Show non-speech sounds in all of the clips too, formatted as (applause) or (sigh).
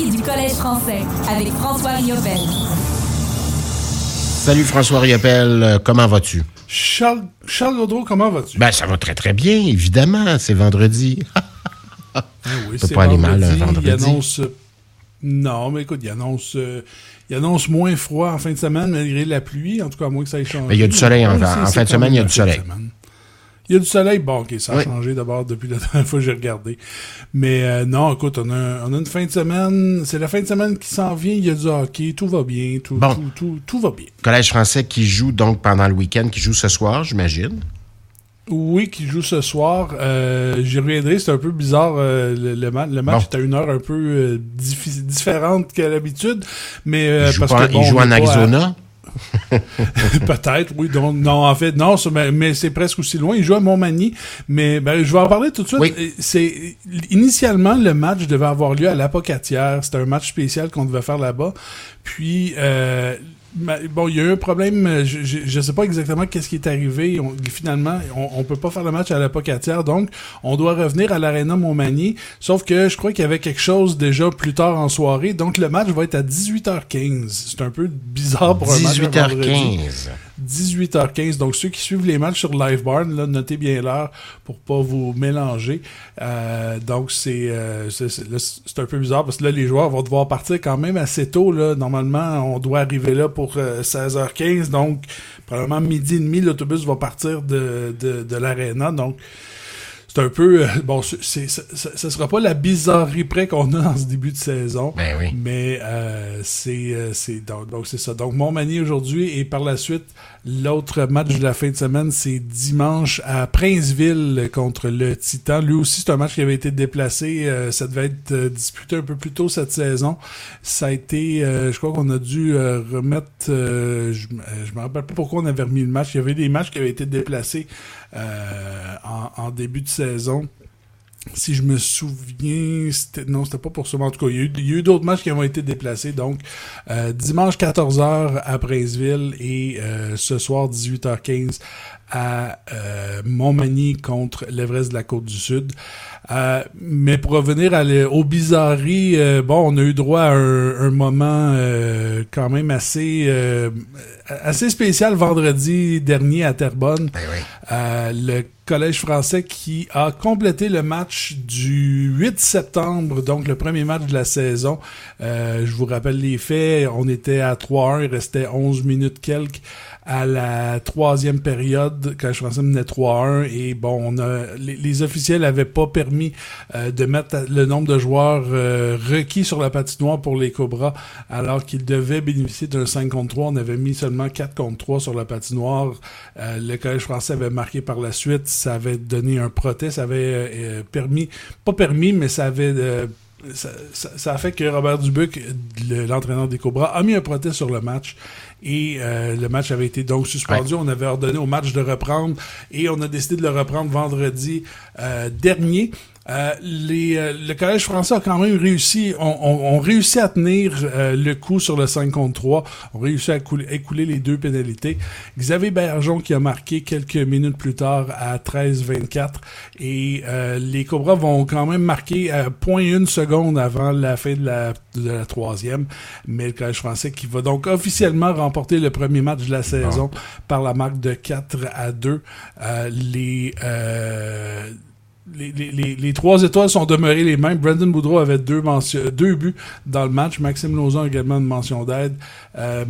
hockey du Collège français avec François Riopel. Salut François Riopel, euh, comment vas-tu? Charles, Charles Gaudreau, comment vas-tu? Ben, ça va très très bien, évidemment, c'est vendredi. (laughs) Ah oui, peut c'est pas aller mal, un Il vendredi. annonce... euh, Non, mais écoute, il annonce, euh, il annonce moins froid en fin de semaine malgré la pluie, en tout cas, à moins que ça ait changé. Mais il y a du soleil en- en fin de semaine, il y a du soleil. semaine. Il y a du soleil, bon, ok, ça a Oui. changé d'abord depuis la (laughs) dernière fois que j'ai regardé. Mais euh, non, écoute, on a, on a une fin de semaine, c'est la fin de semaine qui s'en vient, il y a du hockey, tout va bien, tout, Bon. tout, tout, tout va bien. Collège français qui joue donc pendant le week-end, qui joue ce soir, j'imagine. Oui, qui joue ce soir. Euh, J'y reviendrai, c'est un peu bizarre. euh, le, le ma- le match Bon. est à une heure un peu différente qu'à l'habitude. Mais euh, Il joue, parce pas- que, bon, il joue en à- Arizona? (laughs) Peut-être, oui. Donc, non, en fait, non, mais, mais c'est presque aussi loin. Il joue à Montmagny. Mais ben, je vais en parler tout de suite. Oui. C'est Initialement, le match devait avoir lieu à l'Apocatière. C'était un match spécial qu'on devait faire là-bas. Puis, euh, bon, il y a eu un problème. Je, je sais pas exactement qu'est-ce qui est arrivé. Finalement, on, on peut pas faire le match à l'Apocatière. Donc, on doit revenir à l'Arena Montmagny. Sauf que je crois qu'il y avait quelque chose déjà plus tard en soirée. Donc, le match va être à 18h15. C'est un peu bizarre pour un match. un vendredi. 18h15. 18h15. Donc, ceux qui suivent les matchs sur Livebarn, là, notez bien l'heure pour pas vous mélanger. Euh, donc, c'est euh, c'est- c'est c'est un peu bizarre parce que là, les joueurs vont devoir partir quand même assez tôt. Là. Normalement, on doit arriver là pour euh, 16h15. Donc, probablement midi et demi, l'autobus va partir de, de, de l'aréna. Donc, c'est un peu... euh, bon, c'est, c'est- ça, ça- ça sera pas la bizarrerie près qu'on a dans ce début de saison. Ben oui. Mais euh, c'est euh, c'est donc donc c'est ça. Donc Montmagny aujourd'hui et par la suite l'autre match de la fin de semaine c'est dimanche à Princeville contre le Titan. Lui aussi c'est un match qui avait été déplacé. Euh, ça devait être euh, disputé un peu plus tôt cette saison. Ça a été, euh, je crois qu'on a dû remettre. euh, je je me rappelle pas pourquoi on avait remis le match. Il y avait des matchs qui avaient été déplacés euh, en, en début de saison. Si je me souviens, c'était non, c'était pas pour ça. mais En tout cas, il y a eu, d'autres matchs qui ont été déplacés. Donc, euh, dimanche 14h à Princeville et euh, ce soir 18h15 à euh, Montmagny contre l'Everest de la Côte-du-Sud. Euh, mais pour revenir à le- aux bizarreries, euh, bon, on a eu droit à un, un moment quand même assez assez spécial vendredi dernier à Terrebonne. Ben oui. Le Collège français qui a complété le match du 8 septembre, donc le premier match de la saison. Euh, je vous rappelle les faits, on était à 3-1, il restait 11 minutes quelques à la troisième période, je français menait 3-1, et bon, on a, les, les officiels n'avaient pas permis euh, de mettre le nombre de joueurs euh, requis sur la patinoire pour les Cobras, alors qu'ils devaient bénéficier d'un 5 contre 3. On avait mis seulement 4 contre 3 sur la patinoire. Euh, le Collège français avait marqué par la suite. Ça avait donné un protest. Ça avait euh, euh, permis, pas permis, mais ça avait... euh, ça, ça- ça a fait que Robert Dubuc, le- l'entraîneur des Cobras, a mis un protest sur le match et euh, le match avait été donc suspendu. On avait ordonné au match de reprendre et on a décidé de le reprendre vendredi euh, dernier. Euh, les, euh, le Collège français a quand même réussi, on, on, on réussit à tenir euh, le coup sur le 5 contre 3. On réussit à couler- écouler les deux pénalités. Xavier Bergeron qui a marqué quelques minutes plus tard à 13-24 et euh, les Cobras vont quand même marquer à point une seconde avant la fin de la, de la troisième. Mais le Collège français qui va donc officiellement remporter le premier match de la saison par la marque de 4 à 2. Euh, les, euh, les, les, les, les trois étoiles sont demeurées les mêmes. Brandon Boudreau avait deux, deux buts dans le match. Maxime Lauzon également une mention d'aide. Euh,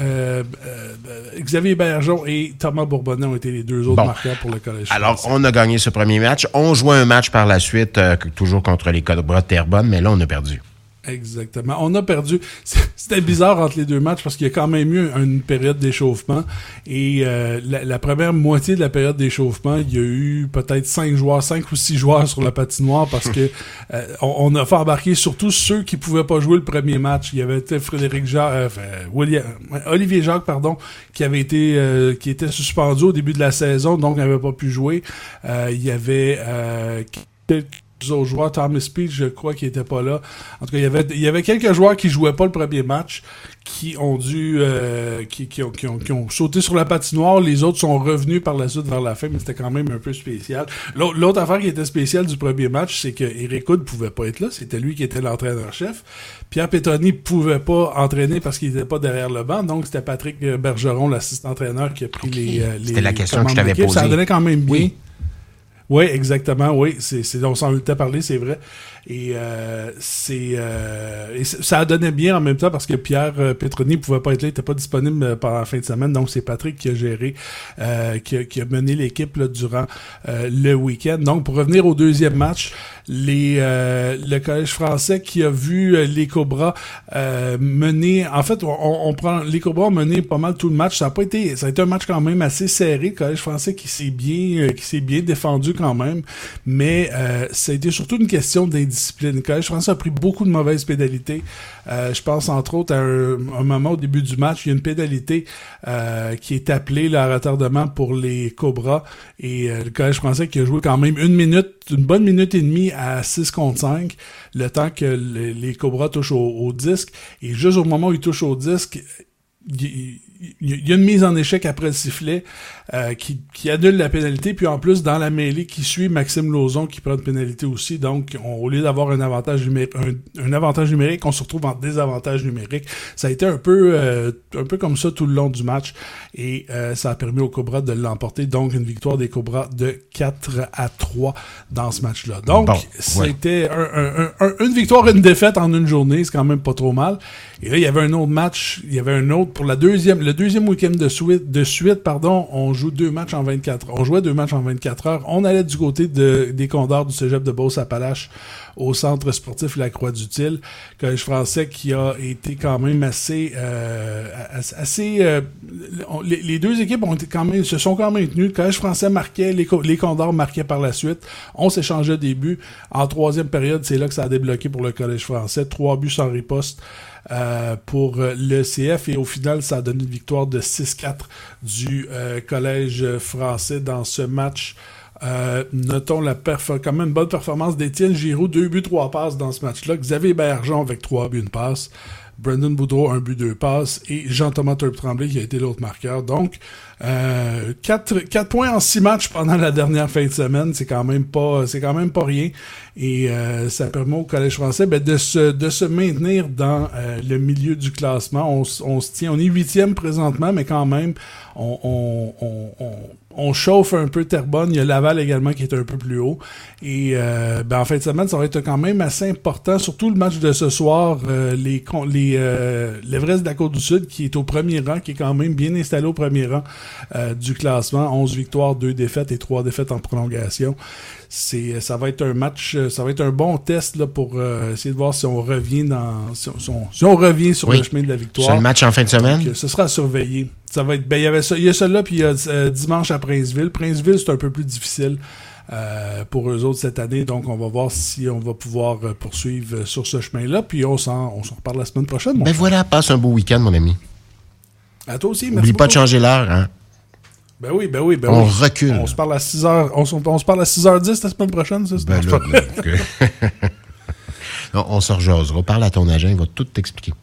euh, euh, Xavier Bergeron et Thomas Bourbonnais ont été les deux autres Bon. marqueurs pour le collège. Alors, français. on a gagné ce premier match. On joue un match par la suite, euh, toujours contre les Cobras de Terrebonne, mais là, on a perdu. Exactement. On a perdu. (laughs) C'était bizarre entre les deux matchs parce qu'il y a quand même eu une période d'échauffement. Et euh, la, la première moitié de la période d'échauffement, il y a eu peut-être cinq joueurs, cinq ou six joueurs sur la patinoire parce que (laughs) euh, on, on a fait embarquer surtout ceux qui pouvaient pas jouer le premier match. Il y avait Frédéric Jacques, euh, enfin, William, Olivier Jacques, pardon, qui avait été euh, qui était suspendu au début de la saison, donc n'avait pas pu jouer. Euh, il y avait euh, quelques autres joueurs. Thomas Speed, je crois qu'il était pas là. En tout cas, il y avait, il y avait quelques joueurs qui jouaient pas le premier match, qui ont dû, euh, qui, qui, ont, qui, ont, qui, ont, sauté sur la patinoire. Les autres sont revenus par la suite vers la fin, mais c'était quand même un peu spécial. L'autre affaire qui était spéciale du premier match, c'est que Eric Hood pouvait pas être là. C'était lui qui était l'entraîneur-chef. Pierre Petroni pouvait pas entraîner parce qu'il était pas derrière le banc. Donc, c'était Patrick Bergeron, l'assistant-entraîneur, qui a pris les, euh, les. C'était la question que je t'avais posée. Ça donnait quand même bien. Oui. Oui, exactement, oui. C'est, on s'en était parlé, c'est vrai. Et, euh, c'est, euh, ça a donné bien en même temps parce que Pierre euh, Petroni pouvait pas être là, il était pas disponible euh, pendant la fin de semaine. Donc, c'est Patrick qui a géré, euh, qui, a, qui, a, mené l'équipe durant le week-end. Donc, pour revenir au deuxième match, les, le Collège français qui a vu les Cobras mener... En fait, on, on, prend les Cobras ont mené pas mal tout le match. Ça a pas été... Ça a été un match quand même assez serré. Le Collège français qui s'est bien, qui s'est bien défendu quand même. Mais ça a été surtout une question d'indiscipline Le Collège français a pris beaucoup de mauvaises pénalités. Euh, je pense entre autres à un, moment au début du match, il y a une pénalité euh, qui est appelée là, à retardement pour les Cobras et euh, le Collège français qui a joué quand même une minute, une bonne minute et demie à 6 contre 5, le temps que les, Cobras touchent au, au, disque. Et juste au moment où ils touchent au disque, il, y a une mise en échec après le sifflet euh, qui, qui, annule la pénalité. Puis en plus, dans la mêlée qui suit, Maxime Lauzon qui prend une pénalité aussi. Donc, on, au lieu d'avoir un avantage numérique, un, avantage numérique, on se retrouve en désavantage numérique. Ça a été un peu, euh, un peu comme ça tout le long du match. Et euh, ça a permis aux Cobras de l'emporter. Donc, une victoire des Cobras de 4 à 3 dans ce match-là. Donc, c'était un, une victoire une défaite en une journée. C'est quand même pas trop mal. Et là, il y avait un autre match. Il y avait un autre pour la deuxième le deuxième week-end de suite, de suite, pardon, on joue deux matchs en 24 heures. On jouait deux matchs en 24 heures. On allait du côté de, des Condors du Cégep de Beauce-Appalaches au centre sportif La Croix-du-Til. Collège français qui a été quand même assez... Euh, assez euh, les, deux équipes ont été quand même, se sont quand même tenues. Le Collège français marquait, les, les Condors marquaient par la suite. On s'échangeait au début. En troisième période, c'est là que ça a débloqué pour le Collège français. Trois buts sans riposte. Euh, pour le CF et au final ça a donné une victoire de 6-4 du euh, collège français dans ce match. Euh, notons la quand même une bonne performance d'Étienne Giroud, deux buts, trois passes dans ce match-là. Xavier Bergeron avec trois buts, une passe. Brendan Boudreau, un but, deux passes. Et Jean-Thomas Turp-Tremblay qui a été l'autre marqueur. Donc, euh, 4, points en 6 matchs pendant la dernière fin de semaine, c'est quand même pas c'est quand même pas rien. Et euh, ça permet au Collège français ben, de, se, de se maintenir dans euh, le milieu du classement. On, on se tient, on est huitième présentement, mais quand même, on, on, chauffe un peu Terrebonne. Il y a Laval également qui est un peu plus haut. Et euh, ben, en fin de semaine, ça va être quand même assez important, surtout le match de ce soir, les l'Everest de la Côte-du-Sud qui est au premier rang, qui est quand même bien installé au premier rang euh, du classement. 11 victoires, 2 défaites et 3 défaites en prolongation. C'est, ça va être un match, ça va être un bon test là, pour euh, essayer de voir si on revient dans, si on, si on revient sur le chemin de la victoire. C'est le match en fin de semaine? Donc, ce sera à surveiller. Ça va être, ben, il y avait ça, il y a celui-là, puis il y a euh, dimanche à Princeville. Princeville, c'est un peu plus difficile. Euh, pour eux autres cette année. Donc, on va voir si on va pouvoir poursuivre sur ce chemin-là. Puis, on s'en, on s'en reparle la semaine prochaine. Ben voilà, passe un beau week-end, mon ami. À toi aussi, merci. N'oublie pas de changer l'heure, hein. Ben oui, ben oui, ben on oui. recule. On se parle à 6h, on, on se parle à 6h10 la semaine prochaine, ça? Ben là, ben, (laughs) on, on se rejasera. Parle à ton agent, il va tout t'expliquer.